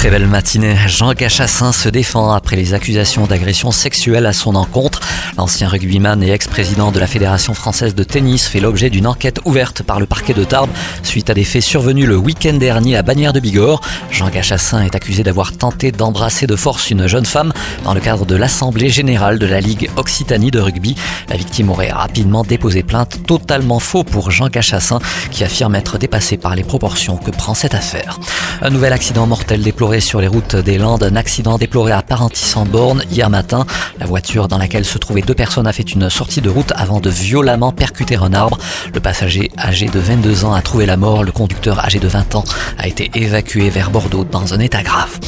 Très belle matinée. Jean Gachassin se défend après les accusations d'agression sexuelle à son encontre. L'ancien rugbyman et ex-président de la Fédération française de tennis fait l'objet d'une enquête ouverte par le parquet de Tarbes suite à des faits survenus le week-end dernier à Bagnères de Bigorre. Jean Gachassin est accusé d'avoir tenté d'embrasser de force une jeune femme dans le cadre de l'Assemblée générale de la Ligue Occitanie de rugby. La victime aurait rapidement déposé plainte, totalement faux pour Jean Gachassin qui affirme être dépassé par les proportions que prend cette affaire. Un nouvel accident mortel déploré sur les routes des Landes. Un accident déploré à Parentis-en-Borne hier matin. La voiture dans laquelle se trouvaient deux personnes a fait une sortie de route avant de violemment percuter un arbre. Le passager âgé de 22 ans a trouvé la mort. Le conducteur âgé de 20 ans a été évacué vers Bordeaux dans un état grave.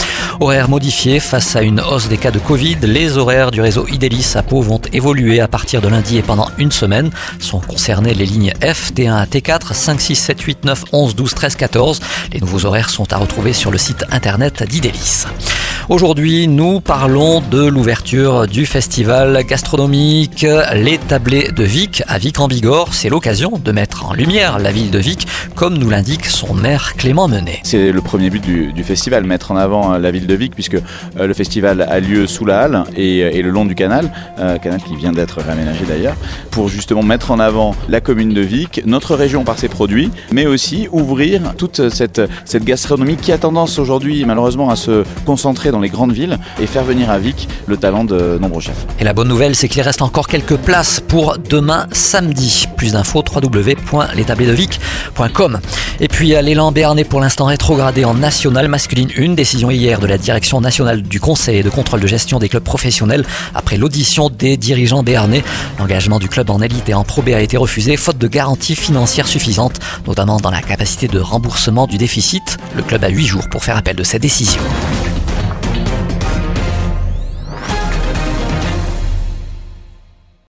Horaires modifiés face à une hausse des cas de Covid, les horaires du réseau Idélis à Pau vont évoluer à partir de lundi et pendant une semaine. Sont concernées les lignes F, T1 à T4, 5, 6, 7, 8, 9, 11, 12, 13, 14. Les nouveaux horaires sont à retrouver sur le site internet d'Idélis. Aujourd'hui, nous parlons de l'ouverture du festival gastronomique Les Tablés de Vic à Vic-en-Bigorre. C'est l'occasion de mettre en lumière la ville de Vic, comme nous l'indique son maire Clément Menet. C'est le premier but du, festival, mettre en avant la ville de Vic, puisque euh, le festival a lieu sous la halle et, le long du canal, euh, canal qui vient d'être réaménagé d'ailleurs, pour justement mettre en avant la commune de Vic, notre région par ses produits, mais aussi ouvrir toute cette gastronomie qui a tendance aujourd'hui malheureusement à se concentrer dans les grandes villes et faire venir à Vic le talent de nombreux chefs. Et la bonne nouvelle, c'est qu'il reste encore quelques places pour demain samedi. Plus d'infos www.l'établisdevic.com. Et puis l'élan Béarn est pour l'instant rétrogradé en nationale masculine 1. Décision hier de la direction nationale du conseil de contrôle de gestion des clubs professionnels après l'audition des dirigeants béarnais. L'engagement du club en élite et en Pro B a été refusé faute de garanties financières suffisantes, notamment dans la capacité de remboursement du déficit. Le club a 8 jours pour faire appel de cette décision.